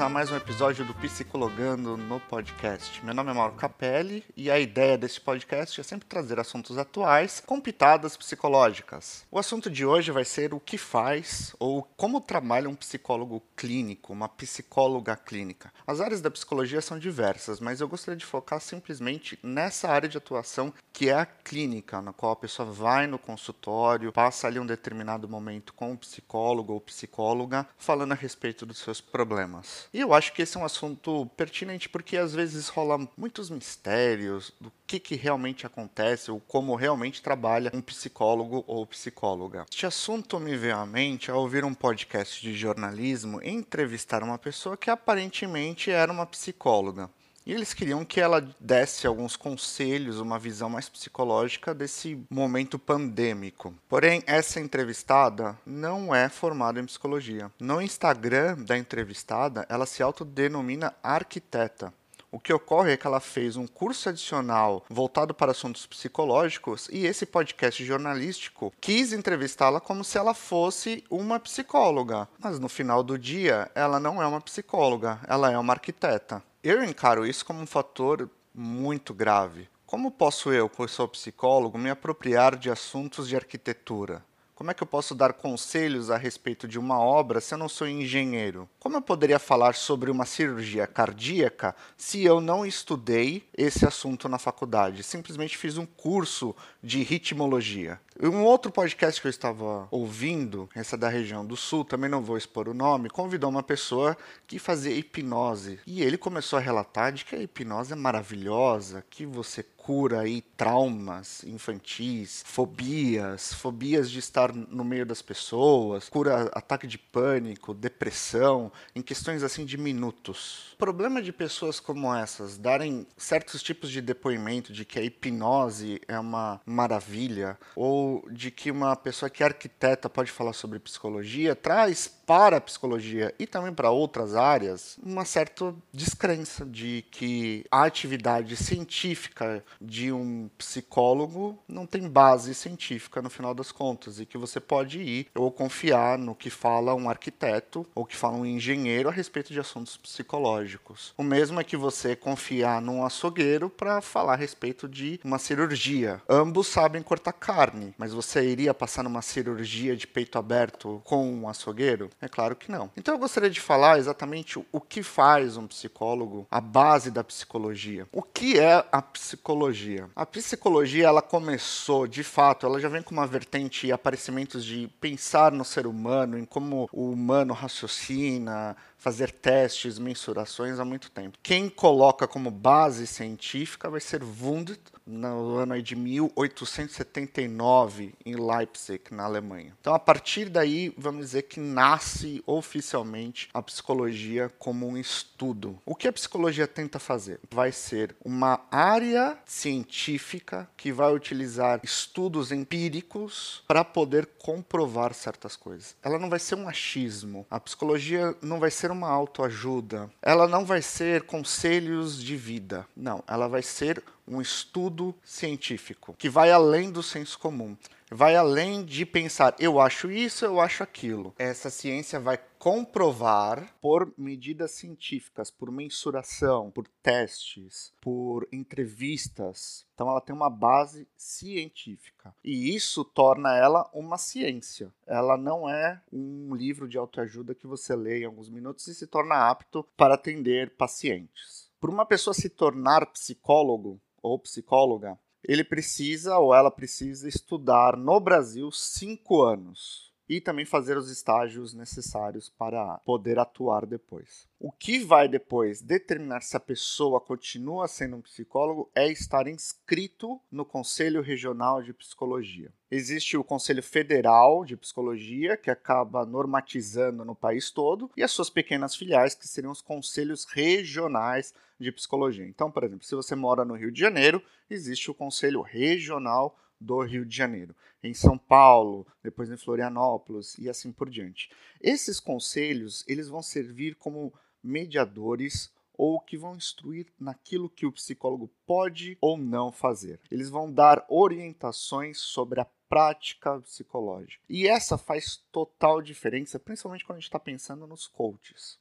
a mais um episódio do Psicologando no podcast. Meu nome é Mauro Capelli e a ideia desse podcast é sempre trazer assuntos atuais com pitadas psicológicas. O assunto de hoje vai ser o que faz ou como trabalha um psicólogo clínico, uma psicóloga clínica. As áreas da psicologia são diversas, mas eu gostaria de focar simplesmente nessa área de atuação que é a clínica, na qual a pessoa vai no consultório, passa ali um determinado momento com o psicólogo ou psicóloga, falando a respeito dos seus problemas. E eu acho que esse é um assunto pertinente porque às vezes rola muitos mistérios do que, que realmente acontece ou como realmente trabalha um psicólogo ou psicóloga. Este assunto me veio à mente ao ouvir um podcast de jornalismo e entrevistar uma pessoa que aparentemente era uma psicóloga. E eles queriam que ela desse alguns conselhos, uma visão mais psicológica desse momento pandêmico. Porém, essa entrevistada não é formada em psicologia. No Instagram da entrevistada, ela se autodenomina arquiteta. O que ocorre é que ela fez um curso adicional voltado para assuntos psicológicos e esse podcast jornalístico quis entrevistá-la como se ela fosse uma psicóloga. Mas no final do dia, ela não é uma psicóloga, ela é uma arquiteta. Eu encaro isso como um fator muito grave. Como posso eu, que sou psicólogo, me apropriar de assuntos de arquitetura? Como é que eu posso dar conselhos a respeito de uma obra se eu não sou engenheiro? Como eu poderia falar sobre uma cirurgia cardíaca se eu não estudei esse assunto na faculdade? Simplesmente fiz um curso de ritmologia. Um outro podcast que eu estava ouvindo, essa da região do sul, também não vou expor o nome, convidou uma pessoa que fazia hipnose. E ele começou a relatar de que a hipnose é maravilhosa, que você cura aí traumas infantis, fobias, fobias de estar no meio das pessoas, cura ataque de pânico, depressão, em questões assim de minutos. O problema de pessoas como essas darem certos tipos de depoimento de que a hipnose é uma maravilha ou de que uma pessoa que é arquiteta pode falar sobre psicologia traz para a psicologia e também para outras áreas uma certa descrença de que a atividade científica de um psicólogo não tem base científica no final das contas e que você pode ir ou confiar no que fala um arquiteto ou que fala um engenheiro a respeito de assuntos psicológicos. O mesmo é que você confiar num açougueiro para falar a respeito de uma cirurgia. Ambos sabem cortar carne, mas você iria passar numa cirurgia de peito aberto com um açougueiro? É claro que não. Então eu gostaria de falar exatamente o que faz um psicólogo, a base da psicologia. O que é a psicologia? A psicologia, ela começou, de fato, ela já vem com uma vertente e aparecimentos de pensar no ser humano, em como o humano raciocina, fazer testes, mensurações há muito tempo. Quem coloca como base científica vai ser Wundt, no ano de 1879, em Leipzig, na Alemanha. Então, a partir daí, vamos dizer que nasce oficialmente a psicologia como um estudo. O que a psicologia tenta fazer? Vai ser uma área científica que vai utilizar estudos empíricos para poder comprovar certas coisas. Ela não vai ser um achismo. A psicologia não vai ser uma autoajuda. Ela não vai ser conselhos de vida. Não, ela vai ser um estudo científico que vai além do senso comum. Vai além de pensar, eu acho isso, eu acho aquilo. Essa ciência vai comprovar por medidas científicas, por mensuração, por testes, por entrevistas. Então ela tem uma base científica. E isso torna ela uma ciência. Ela não é um livro de autoajuda que você lê em alguns minutos e se torna apto para atender pacientes. Por uma pessoa se tornar psicólogo, ou psicóloga, ele precisa ou ela precisa estudar no Brasil cinco anos e também fazer os estágios necessários para poder atuar depois. O que vai depois determinar se a pessoa continua sendo um psicólogo é estar inscrito no Conselho Regional de Psicologia. Existe o Conselho Federal de Psicologia, que acaba normatizando no país todo, e as suas pequenas filiais, que seriam os conselhos regionais de psicologia. Então, por exemplo, se você mora no Rio de Janeiro, existe o Conselho Regional do Rio de Janeiro, em São Paulo, depois em Florianópolis e assim por diante. Esses conselhos, eles vão servir como mediadores ou que vão instruir naquilo que o psicólogo pode ou não fazer. Eles vão dar orientações sobre a prática psicológica. E essa faz total diferença, principalmente quando a gente está pensando nos coaches.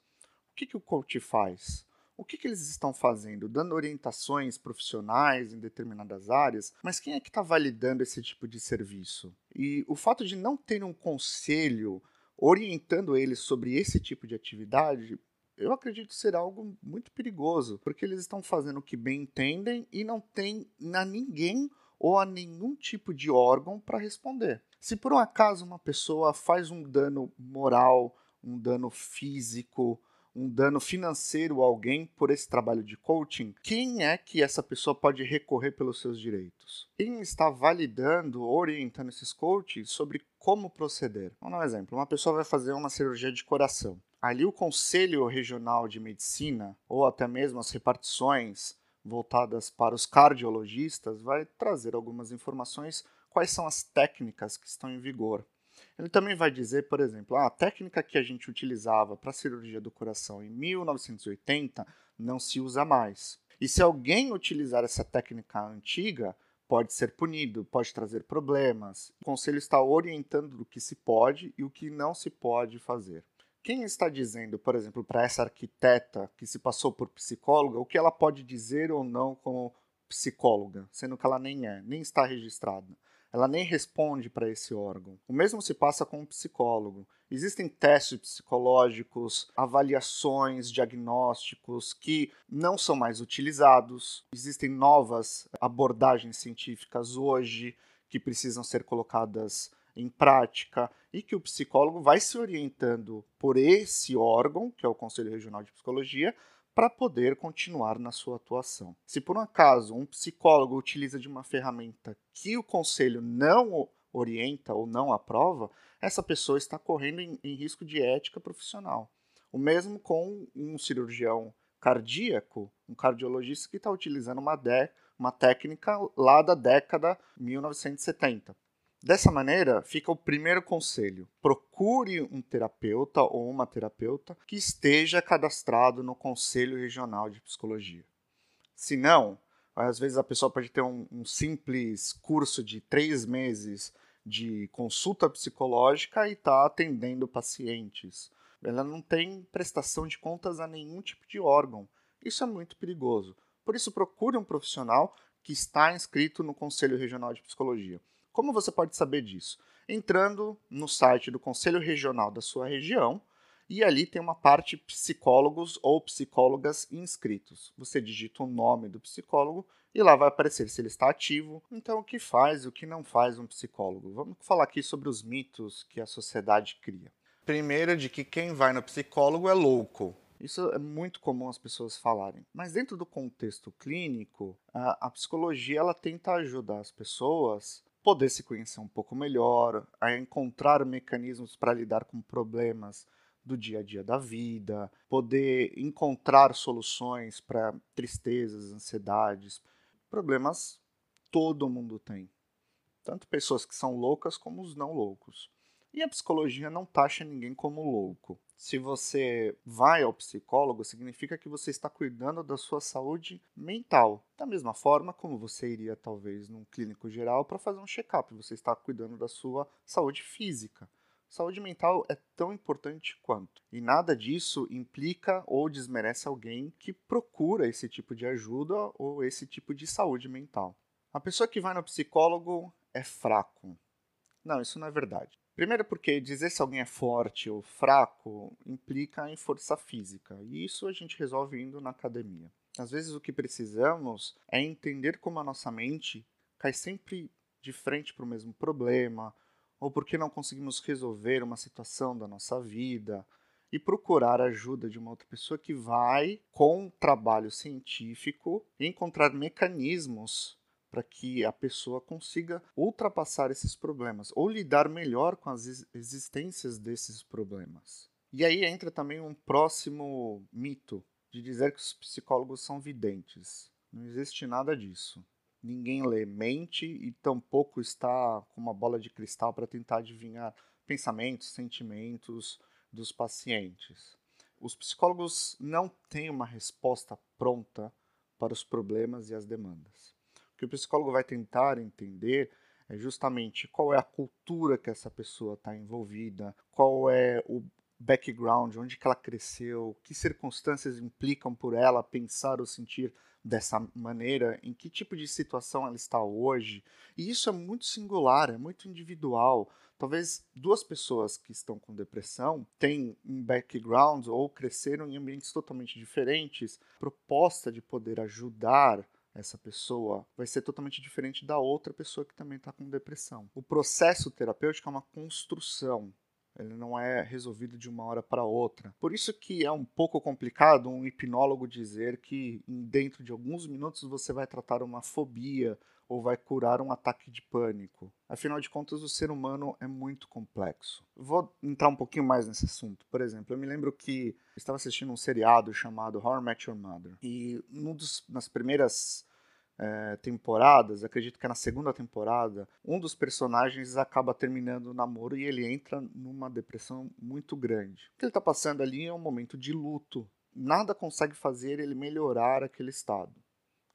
O que, que o coach faz? O que, que eles estão fazendo? Dando orientações profissionais em determinadas áreas, mas quem é que está validando esse tipo de serviço? E o fato de não ter um conselho orientando eles sobre esse tipo de atividade eu acredito ser algo muito perigoso, porque eles estão fazendo o que bem entendem e não tem a ninguém ou a nenhum tipo de órgão para responder. Se por um acaso uma pessoa faz um dano moral, um dano físico, um dano financeiro a alguém por esse trabalho de coaching, quem é que essa pessoa pode recorrer pelos seus direitos? Quem está validando, orientando esses coaches sobre como proceder? Vamos dar um exemplo. Uma pessoa vai fazer uma cirurgia de coração. Ali o Conselho Regional de Medicina, ou até mesmo as repartições voltadas para os cardiologistas, vai trazer algumas informações quais são as técnicas que estão em vigor. Ele também vai dizer, por exemplo, ah, a técnica que a gente utilizava para a cirurgia do coração em 1980 não se usa mais. E se alguém utilizar essa técnica antiga, pode ser punido, pode trazer problemas. O conselho está orientando o que se pode e o que não se pode fazer. Quem está dizendo, por exemplo, para essa arquiteta que se passou por psicóloga, o que ela pode dizer ou não como psicóloga, sendo que ela nem é, nem está registrada? Ela nem responde para esse órgão. O mesmo se passa com o psicólogo. Existem testes psicológicos, avaliações, diagnósticos que não são mais utilizados. Existem novas abordagens científicas hoje que precisam ser colocadas em prática e que o psicólogo vai se orientando por esse órgão, que é o Conselho Regional de Psicologia, para poder continuar na sua atuação. Se por um acaso um psicólogo utiliza de uma ferramenta que o conselho não orienta ou não aprova, essa pessoa está correndo em, em risco de ética profissional. O mesmo com um cirurgião cardíaco, um cardiologista que está utilizando uma, de, uma técnica lá da década 1970. Dessa maneira, fica o primeiro conselho: procure um terapeuta ou uma terapeuta que esteja cadastrado no Conselho Regional de Psicologia. Se não, às vezes a pessoa pode ter um, um simples curso de três meses de consulta psicológica e está atendendo pacientes. Ela não tem prestação de contas a nenhum tipo de órgão. Isso é muito perigoso. Por isso, procure um profissional que está inscrito no Conselho Regional de Psicologia. Como você pode saber disso? Entrando no site do Conselho Regional da sua região e ali tem uma parte psicólogos ou psicólogas inscritos. Você digita o nome do psicólogo e lá vai aparecer se ele está ativo. Então, o que faz e o que não faz um psicólogo? Vamos falar aqui sobre os mitos que a sociedade cria. Primeiro, de que quem vai no psicólogo é louco. Isso é muito comum as pessoas falarem. Mas dentro do contexto clínico, a, a psicologia ela tenta ajudar as pessoas poder se conhecer um pouco melhor, a encontrar mecanismos para lidar com problemas do dia a dia da vida, poder encontrar soluções para tristezas, ansiedades, problemas todo mundo tem. Tanto pessoas que são loucas como os não loucos. E a psicologia não taxa ninguém como louco. Se você vai ao psicólogo, significa que você está cuidando da sua saúde mental. Da mesma forma como você iria, talvez, num clínico geral para fazer um check-up, você está cuidando da sua saúde física. Saúde mental é tão importante quanto. E nada disso implica ou desmerece alguém que procura esse tipo de ajuda ou esse tipo de saúde mental. A pessoa que vai no psicólogo é fraco. Não, isso não é verdade. Primeiro porque dizer se alguém é forte ou fraco implica em força física, e isso a gente resolve indo na academia. Às vezes o que precisamos é entender como a nossa mente cai sempre de frente para o mesmo problema, ou porque não conseguimos resolver uma situação da nossa vida, e procurar a ajuda de uma outra pessoa que vai, com trabalho científico, encontrar mecanismos para que a pessoa consiga ultrapassar esses problemas ou lidar melhor com as existências desses problemas. E aí entra também um próximo mito de dizer que os psicólogos são videntes. Não existe nada disso. Ninguém lê mente e tampouco está com uma bola de cristal para tentar adivinhar pensamentos, sentimentos dos pacientes. Os psicólogos não têm uma resposta pronta para os problemas e as demandas que o psicólogo vai tentar entender é justamente qual é a cultura que essa pessoa está envolvida, qual é o background, onde que ela cresceu, que circunstâncias implicam por ela pensar ou sentir dessa maneira, em que tipo de situação ela está hoje. E isso é muito singular, é muito individual. Talvez duas pessoas que estão com depressão têm um background ou cresceram em ambientes totalmente diferentes. Proposta de poder ajudar essa pessoa vai ser totalmente diferente da outra pessoa que também está com depressão. O processo terapêutico é uma construção. Ele não é resolvido de uma hora para outra. Por isso que é um pouco complicado um hipnólogo dizer que dentro de alguns minutos você vai tratar uma fobia ou vai curar um ataque de pânico. Afinal de contas, o ser humano é muito complexo. Vou entrar um pouquinho mais nesse assunto. Por exemplo, eu me lembro que estava assistindo um seriado chamado How I Met Your Mother. E num dos, nas primeiras é, temporadas, acredito que é na segunda temporada, um dos personagens acaba terminando o namoro e ele entra numa depressão muito grande. O que ele está passando ali é um momento de luto. Nada consegue fazer ele melhorar aquele estado,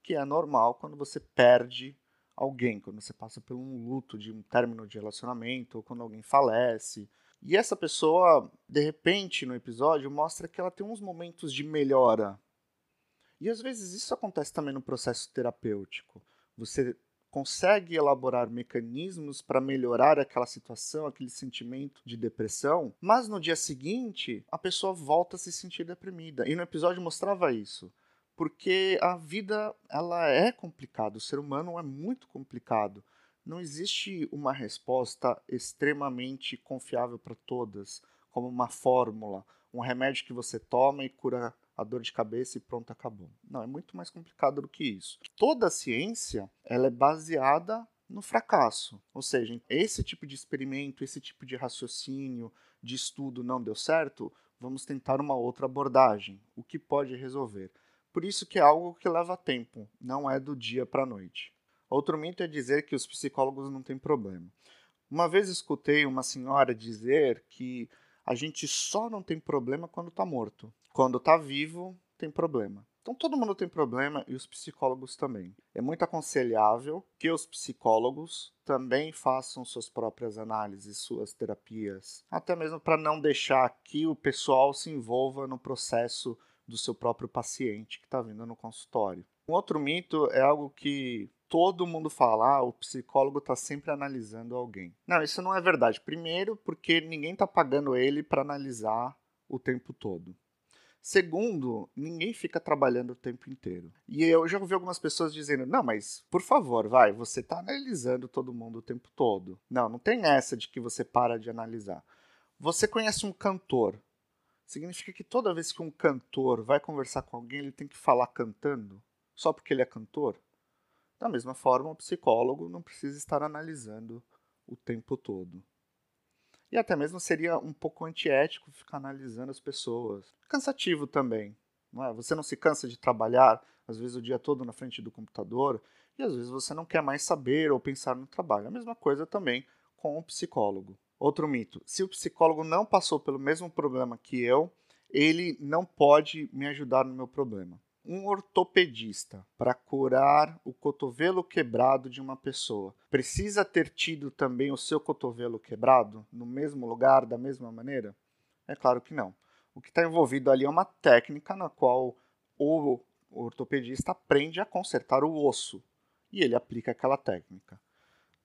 que é normal quando você perde alguém, quando você passa por um luto de um término de relacionamento ou quando alguém falece. E essa pessoa, de repente, no episódio, mostra que ela tem uns momentos de melhora e às vezes isso acontece também no processo terapêutico. Você consegue elaborar mecanismos para melhorar aquela situação, aquele sentimento de depressão, mas no dia seguinte a pessoa volta a se sentir deprimida. E no episódio mostrava isso, porque a vida ela é complicada, o ser humano é muito complicado. Não existe uma resposta extremamente confiável para todas, como uma fórmula, um remédio que você toma e cura a dor de cabeça e pronto, acabou. Não, é muito mais complicado do que isso. Toda a ciência ela é baseada no fracasso. Ou seja, esse tipo de experimento, esse tipo de raciocínio, de estudo não deu certo, vamos tentar uma outra abordagem, o que pode resolver. Por isso que é algo que leva tempo, não é do dia para a noite. Outro mito é dizer que os psicólogos não têm problema. Uma vez escutei uma senhora dizer que a gente só não tem problema quando está morto. Quando está vivo, tem problema. Então todo mundo tem problema e os psicólogos também. É muito aconselhável que os psicólogos também façam suas próprias análises, suas terapias, até mesmo para não deixar que o pessoal se envolva no processo do seu próprio paciente que está vindo no consultório. Um outro mito é algo que todo mundo fala, ah, o psicólogo está sempre analisando alguém. Não, isso não é verdade. Primeiro, porque ninguém está pagando ele para analisar o tempo todo. Segundo, ninguém fica trabalhando o tempo inteiro. E eu já ouvi algumas pessoas dizendo: não, mas por favor, vai, você está analisando todo mundo o tempo todo. Não, não tem essa de que você para de analisar. Você conhece um cantor. Significa que toda vez que um cantor vai conversar com alguém, ele tem que falar cantando? Só porque ele é cantor? Da mesma forma, o psicólogo não precisa estar analisando o tempo todo. E até mesmo seria um pouco antiético ficar analisando as pessoas. Cansativo também. Não é? Você não se cansa de trabalhar, às vezes o dia todo na frente do computador, e às vezes você não quer mais saber ou pensar no trabalho. A mesma coisa também com o psicólogo. Outro mito: se o psicólogo não passou pelo mesmo problema que eu, ele não pode me ajudar no meu problema um ortopedista para curar o cotovelo quebrado de uma pessoa precisa ter tido também o seu cotovelo quebrado no mesmo lugar, da mesma maneira? É claro que não. O que está envolvido ali é uma técnica na qual o ortopedista aprende a consertar o osso e ele aplica aquela técnica.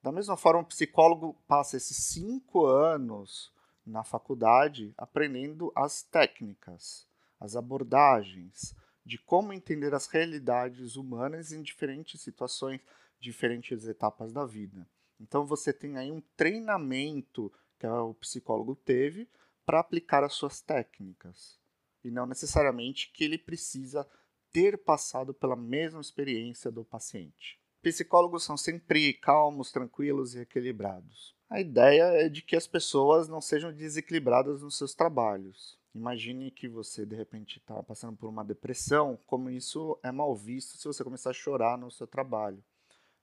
Da mesma forma, o psicólogo passa esses cinco anos na faculdade aprendendo as técnicas, as abordagens, de como entender as realidades humanas em diferentes situações, diferentes etapas da vida. Então você tem aí um treinamento que o psicólogo teve para aplicar as suas técnicas. E não necessariamente que ele precisa ter passado pela mesma experiência do paciente. Psicólogos são sempre calmos, tranquilos e equilibrados. A ideia é de que as pessoas não sejam desequilibradas nos seus trabalhos. Imagine que você de repente está passando por uma depressão, como isso é mal visto se você começar a chorar no seu trabalho.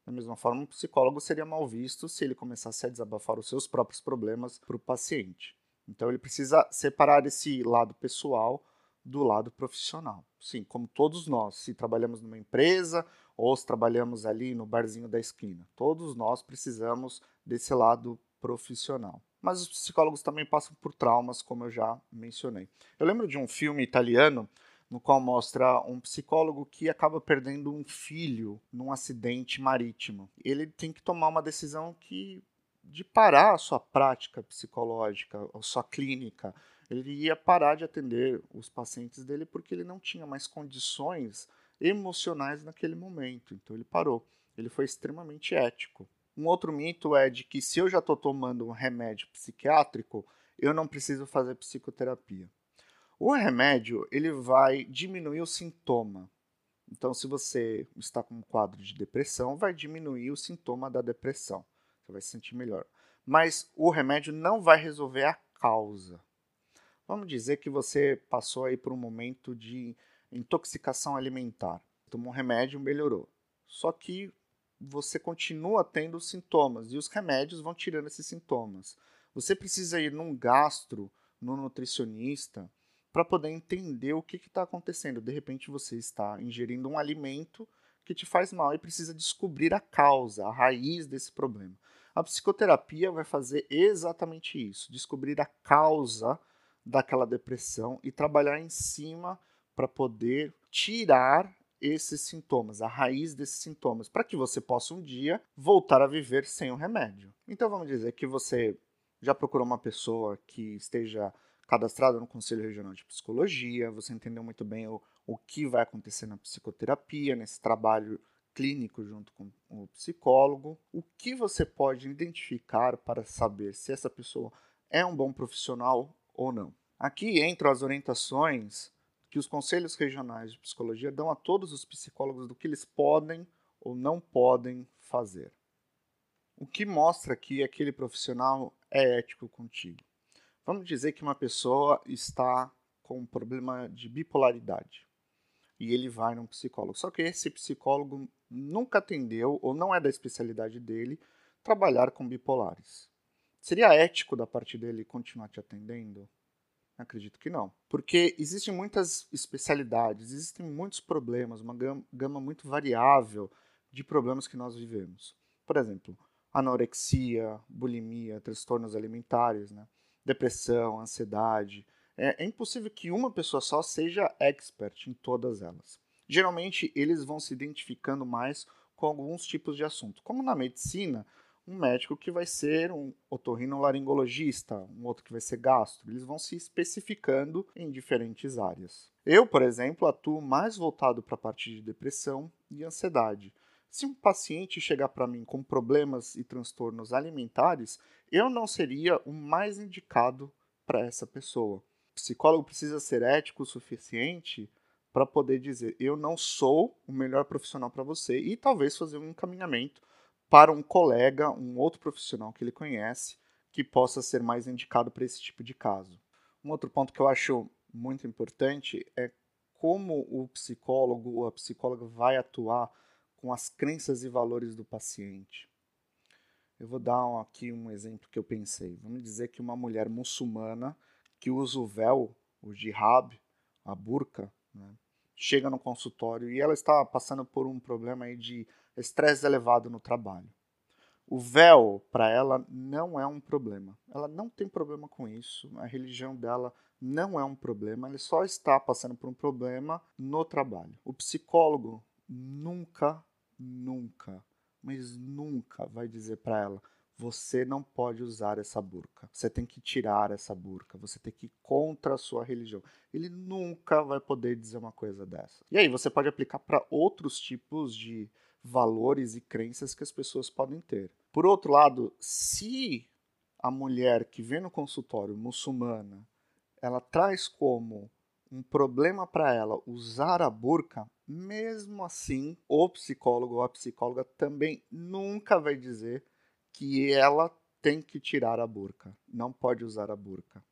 Da mesma forma, um psicólogo seria mal visto se ele começasse a desabafar os seus próprios problemas para o paciente. Então ele precisa separar esse lado pessoal do lado profissional. Sim, como todos nós, se trabalhamos numa empresa ou se trabalhamos ali no barzinho da esquina, todos nós precisamos desse lado profissional. Mas os psicólogos também passam por traumas, como eu já mencionei. Eu lembro de um filme italiano no qual mostra um psicólogo que acaba perdendo um filho num acidente marítimo. Ele tem que tomar uma decisão que de parar a sua prática psicológica, a sua clínica. Ele ia parar de atender os pacientes dele porque ele não tinha mais condições emocionais naquele momento. Então ele parou. Ele foi extremamente ético. Um outro mito é de que se eu já estou tomando um remédio psiquiátrico, eu não preciso fazer psicoterapia. O remédio ele vai diminuir o sintoma. Então, se você está com um quadro de depressão, vai diminuir o sintoma da depressão. Você vai se sentir melhor. Mas o remédio não vai resolver a causa. Vamos dizer que você passou aí por um momento de intoxicação alimentar. Tomou um remédio, melhorou. Só que você continua tendo sintomas e os remédios vão tirando esses sintomas. Você precisa ir num gastro, no nutricionista, para poder entender o que está acontecendo. De repente você está ingerindo um alimento que te faz mal e precisa descobrir a causa, a raiz desse problema. A psicoterapia vai fazer exatamente isso: descobrir a causa daquela depressão e trabalhar em cima para poder tirar esses sintomas, a raiz desses sintomas, para que você possa um dia voltar a viver sem o remédio. Então vamos dizer que você já procurou uma pessoa que esteja cadastrada no Conselho Regional de Psicologia, você entendeu muito bem o, o que vai acontecer na psicoterapia, nesse trabalho clínico junto com o psicólogo, o que você pode identificar para saber se essa pessoa é um bom profissional ou não. Aqui entram as orientações que os conselhos regionais de psicologia dão a todos os psicólogos do que eles podem ou não podem fazer. O que mostra que aquele profissional é ético contigo. Vamos dizer que uma pessoa está com um problema de bipolaridade e ele vai num psicólogo. Só que esse psicólogo nunca atendeu ou não é da especialidade dele trabalhar com bipolares. Seria ético da parte dele continuar te atendendo? Acredito que não. Porque existem muitas especialidades, existem muitos problemas, uma gama muito variável de problemas que nós vivemos. Por exemplo, anorexia, bulimia, transtornos alimentares, né? depressão, ansiedade. É, é impossível que uma pessoa só seja expert em todas elas. Geralmente, eles vão se identificando mais com alguns tipos de assunto. Como na medicina, um médico que vai ser um otorrinolaringologista, um outro que vai ser gastro. Eles vão se especificando em diferentes áreas. Eu, por exemplo, atuo mais voltado para a parte de depressão e ansiedade. Se um paciente chegar para mim com problemas e transtornos alimentares, eu não seria o mais indicado para essa pessoa. O psicólogo precisa ser ético o suficiente para poder dizer: eu não sou o melhor profissional para você e talvez fazer um encaminhamento para um colega, um outro profissional que ele conhece, que possa ser mais indicado para esse tipo de caso. Um outro ponto que eu acho muito importante é como o psicólogo ou a psicóloga vai atuar com as crenças e valores do paciente. Eu vou dar aqui um exemplo que eu pensei. Vamos dizer que uma mulher muçulmana que usa o véu, o jihad, a burca, né, chega no consultório e ela está passando por um problema aí de estresse elevado no trabalho. O véu, para ela, não é um problema. Ela não tem problema com isso. A religião dela não é um problema. Ela só está passando por um problema no trabalho. O psicólogo nunca, nunca, mas nunca vai dizer para ela: você não pode usar essa burca. Você tem que tirar essa burca. Você tem que ir contra a sua religião. Ele nunca vai poder dizer uma coisa dessa. E aí você pode aplicar para outros tipos de valores e crenças que as pessoas podem ter. Por outro lado, se a mulher que vem no consultório muçulmana, ela traz como um problema para ela usar a burca, mesmo assim, o psicólogo ou a psicóloga também nunca vai dizer que ela tem que tirar a burca, não pode usar a burca.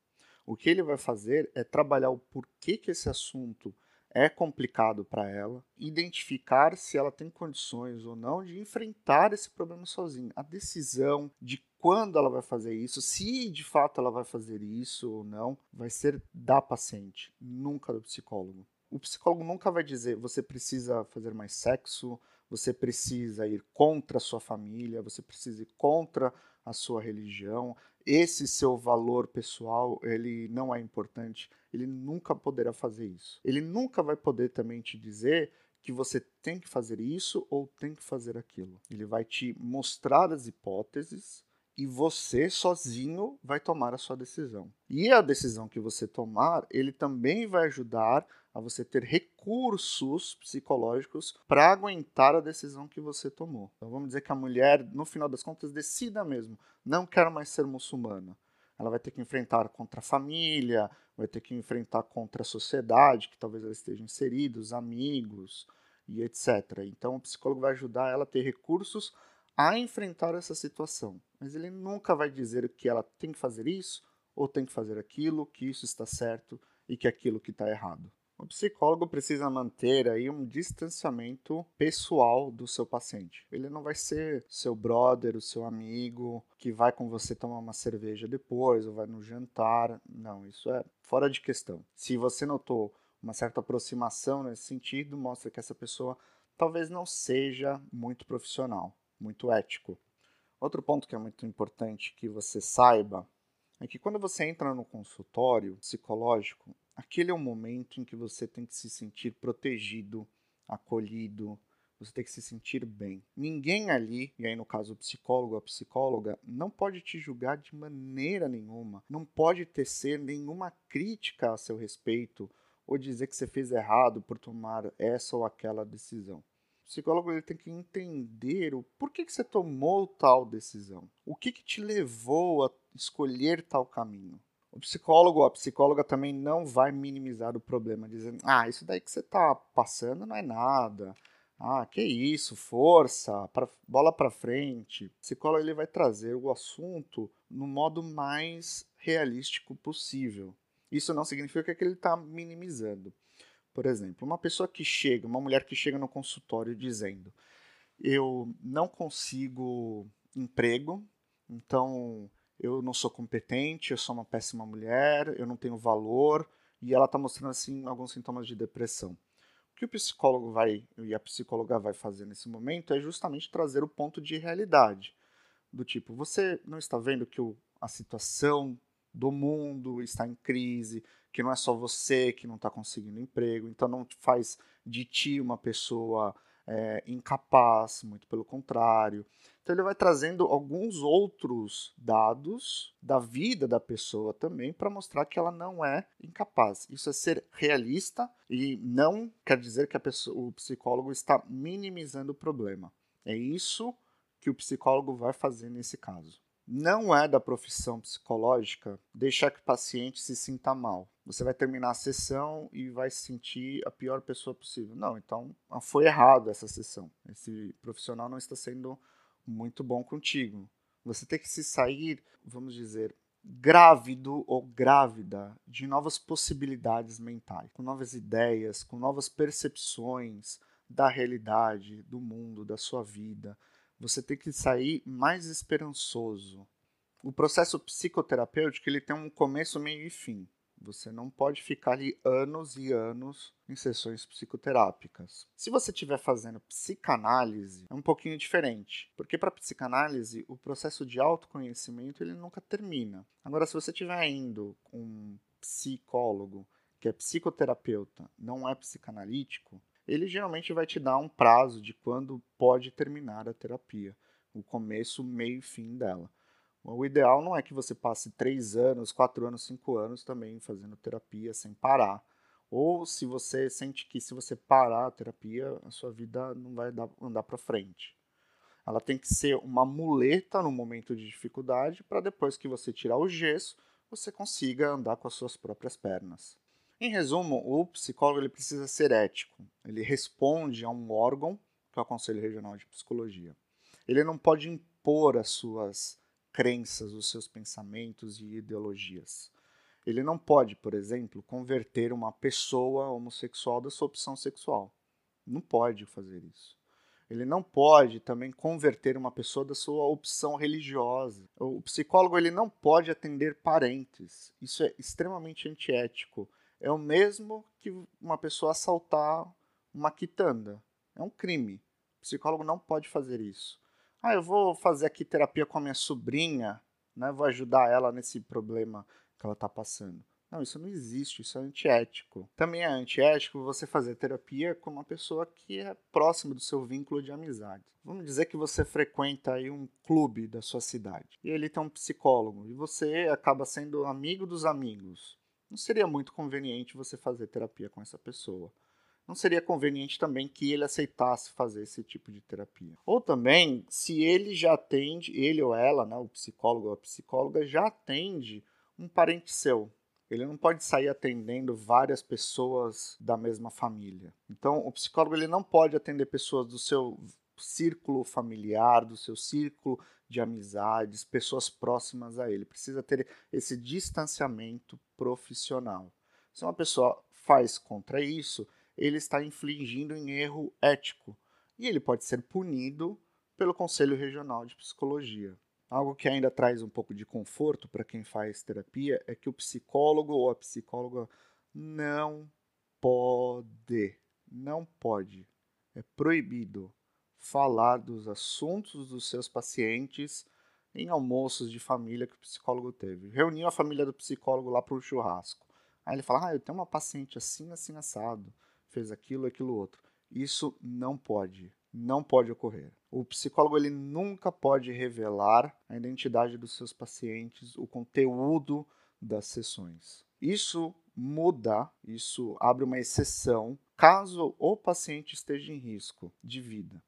O que ele vai fazer é trabalhar o porquê que esse assunto é complicado para ela, identificar se ela tem condições ou não de enfrentar esse problema sozinha. A decisão de quando ela vai fazer isso, se de fato ela vai fazer isso ou não, vai ser da paciente, nunca do psicólogo. O psicólogo nunca vai dizer você precisa fazer mais sexo, você precisa ir contra a sua família, você precisa ir contra a sua religião, esse seu valor pessoal, ele não é importante, ele nunca poderá fazer isso. Ele nunca vai poder também te dizer que você tem que fazer isso ou tem que fazer aquilo. Ele vai te mostrar as hipóteses e você sozinho vai tomar a sua decisão. E a decisão que você tomar, ele também vai ajudar a você ter recursos psicológicos para aguentar a decisão que você tomou. Então vamos dizer que a mulher, no final das contas, decida mesmo, não quero mais ser muçulmana. Ela vai ter que enfrentar contra a família, vai ter que enfrentar contra a sociedade, que talvez ela esteja inserida, os amigos e etc. Então o psicólogo vai ajudar ela a ter recursos a enfrentar essa situação. Mas ele nunca vai dizer que ela tem que fazer isso ou tem que fazer aquilo, que isso está certo e que aquilo que está errado. O psicólogo precisa manter aí um distanciamento pessoal do seu paciente. Ele não vai ser seu brother, o seu amigo, que vai com você tomar uma cerveja depois ou vai no jantar. Não, isso é fora de questão. Se você notou uma certa aproximação nesse sentido, mostra que essa pessoa talvez não seja muito profissional, muito ético. Outro ponto que é muito importante que você saiba é que quando você entra no consultório psicológico, aquele é o momento em que você tem que se sentir protegido, acolhido, você tem que se sentir bem. Ninguém ali, e aí no caso o psicólogo ou a psicóloga, não pode te julgar de maneira nenhuma, não pode tecer nenhuma crítica a seu respeito ou dizer que você fez errado por tomar essa ou aquela decisão. Psicólogo ele tem que entender o porquê que você tomou tal decisão. O que, que te levou a escolher tal caminho. O psicólogo ou a psicóloga também não vai minimizar o problema, dizendo: ah, isso daí que você está passando não é nada. Ah, que isso, força, pra, bola para frente. O psicólogo ele vai trazer o assunto no modo mais realístico possível. Isso não significa que ele está minimizando. Por exemplo, uma pessoa que chega, uma mulher que chega no consultório dizendo: Eu não consigo emprego, então eu não sou competente, eu sou uma péssima mulher, eu não tenho valor, e ela está mostrando assim alguns sintomas de depressão. O que o psicólogo vai e a psicóloga vai fazer nesse momento é justamente trazer o ponto de realidade, do tipo, você não está vendo que o, a situação do mundo está em crise, que não é só você que não está conseguindo emprego, então não faz de ti uma pessoa é, incapaz, muito pelo contrário. Então ele vai trazendo alguns outros dados da vida da pessoa também para mostrar que ela não é incapaz. Isso é ser realista e não quer dizer que pessoa, o psicólogo está minimizando o problema. É isso que o psicólogo vai fazer nesse caso. Não é da profissão psicológica deixar que o paciente se sinta mal. Você vai terminar a sessão e vai se sentir a pior pessoa possível. Não, então ah, foi errado essa sessão. Esse profissional não está sendo muito bom contigo. Você tem que se sair, vamos dizer, grávido ou grávida de novas possibilidades mentais, com novas ideias, com novas percepções da realidade, do mundo, da sua vida você tem que sair mais esperançoso. O processo psicoterapêutico ele tem um começo, meio e fim. Você não pode ficar ali anos e anos em sessões psicoterápicas. Se você estiver fazendo psicanálise, é um pouquinho diferente, porque para psicanálise o processo de autoconhecimento ele nunca termina. Agora, se você estiver indo com um psicólogo que é psicoterapeuta, não é psicanalítico, ele geralmente vai te dar um prazo de quando pode terminar a terapia, o começo, meio e fim dela. O ideal não é que você passe três anos, quatro anos, cinco anos também fazendo terapia sem parar. Ou se você sente que se você parar a terapia, a sua vida não vai dar, andar para frente. Ela tem que ser uma muleta no momento de dificuldade para depois que você tirar o gesso, você consiga andar com as suas próprias pernas. Em resumo, o psicólogo ele precisa ser ético. Ele responde a um órgão, que é o Conselho Regional de Psicologia. Ele não pode impor as suas crenças, os seus pensamentos e ideologias. Ele não pode, por exemplo, converter uma pessoa homossexual da sua opção sexual. Não pode fazer isso. Ele não pode também converter uma pessoa da sua opção religiosa. O psicólogo ele não pode atender parentes. Isso é extremamente antiético é o mesmo que uma pessoa assaltar uma quitanda. É um crime. O psicólogo não pode fazer isso. Ah, eu vou fazer aqui terapia com a minha sobrinha, né? Vou ajudar ela nesse problema que ela está passando. Não, isso não existe, isso é antiético. Também é antiético você fazer terapia com uma pessoa que é próxima do seu vínculo de amizade. Vamos dizer que você frequenta aí um clube da sua cidade e ele tem um psicólogo e você acaba sendo amigo dos amigos. Não seria muito conveniente você fazer terapia com essa pessoa não seria conveniente também que ele aceitasse fazer esse tipo de terapia. Ou também, se ele já atende, ele ou ela, né, o psicólogo ou a psicóloga, já atende um parente seu. Ele não pode sair atendendo várias pessoas da mesma família. Então, o psicólogo ele não pode atender pessoas do seu círculo familiar, do seu círculo de amizades, pessoas próximas a ele. Precisa ter esse distanciamento profissional. Se uma pessoa faz contra isso, ele está infligindo um erro ético e ele pode ser punido pelo Conselho Regional de Psicologia. Algo que ainda traz um pouco de conforto para quem faz terapia é que o psicólogo ou a psicóloga não pode, não pode, é proibido falar dos assuntos dos seus pacientes em almoços de família que o psicólogo teve. Reuniu a família do psicólogo lá para o churrasco. Aí ele fala: Ah, eu tenho uma paciente assim, assim, assado fez aquilo, aquilo outro. Isso não pode, não pode ocorrer. O psicólogo ele nunca pode revelar a identidade dos seus pacientes, o conteúdo das sessões. Isso muda, isso abre uma exceção caso o paciente esteja em risco de vida.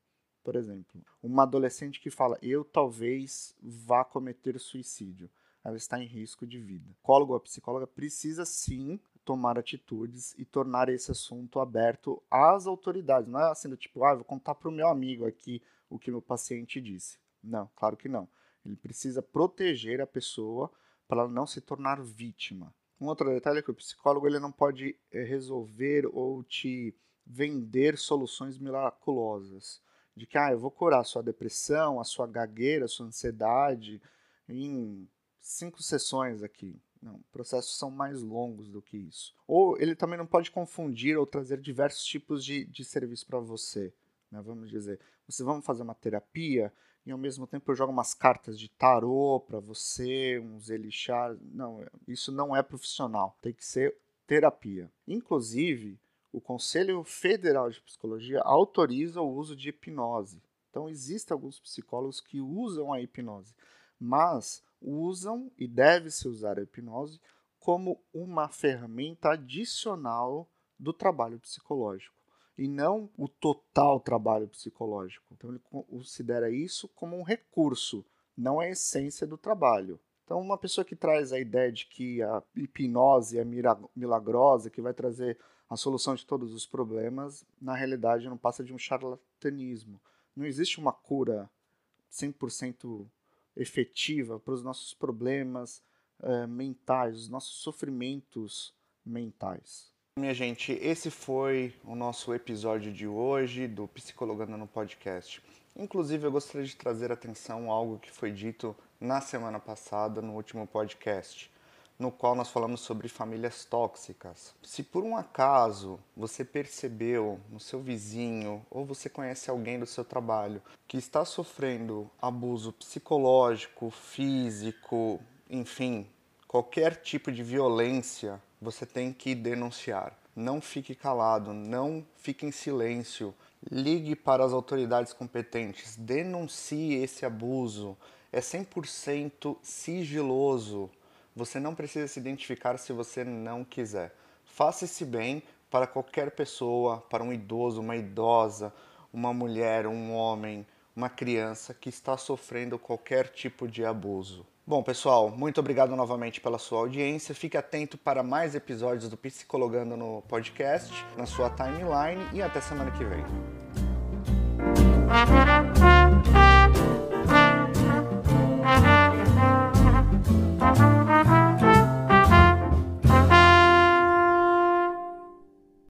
Por exemplo, uma adolescente que fala: Eu talvez vá cometer suicídio. Ela está em risco de vida. O psicólogo ou psicóloga precisa sim tomar atitudes e tornar esse assunto aberto às autoridades. Não é assim do tipo, ah, vou contar para o meu amigo aqui o que meu paciente disse. Não, claro que não. Ele precisa proteger a pessoa para ela não se tornar vítima. Um outro detalhe é que o psicólogo ele não pode eh, resolver ou te vender soluções miraculosas. De que, ah, eu vou curar a sua depressão, a sua gagueira, a sua ansiedade em cinco sessões aqui. Não, processos são mais longos do que isso. Ou ele também não pode confundir ou trazer diversos tipos de, de serviço para você. Né? Vamos dizer, você vamos fazer uma terapia e ao mesmo tempo eu jogo umas cartas de tarô para você, uns elixir. Não, isso não é profissional. Tem que ser terapia. Inclusive, o Conselho Federal de Psicologia autoriza o uso de hipnose. Então, existem alguns psicólogos que usam a hipnose, mas usam e deve-se usar a hipnose como uma ferramenta adicional do trabalho psicológico e não o total trabalho psicológico. Então ele considera isso como um recurso, não a essência do trabalho. Então uma pessoa que traz a ideia de que a hipnose é milagrosa, que vai trazer a solução de todos os problemas, na realidade não passa de um charlatanismo. Não existe uma cura 100% efetiva para os nossos problemas uh, mentais, os nossos sofrimentos mentais. Minha gente, esse foi o nosso episódio de hoje do Psicologando no Podcast. Inclusive, eu gostaria de trazer atenção a algo que foi dito na semana passada, no último podcast no qual nós falamos sobre famílias tóxicas. Se por um acaso você percebeu no seu vizinho ou você conhece alguém do seu trabalho que está sofrendo abuso psicológico, físico, enfim, qualquer tipo de violência, você tem que denunciar. Não fique calado, não fique em silêncio. Ligue para as autoridades competentes, denuncie esse abuso. É 100% sigiloso você não precisa se identificar se você não quiser. Faça esse bem para qualquer pessoa, para um idoso, uma idosa, uma mulher, um homem, uma criança que está sofrendo qualquer tipo de abuso. Bom, pessoal, muito obrigado novamente pela sua audiência. Fique atento para mais episódios do Psicologando no podcast, na sua timeline e até semana que vem.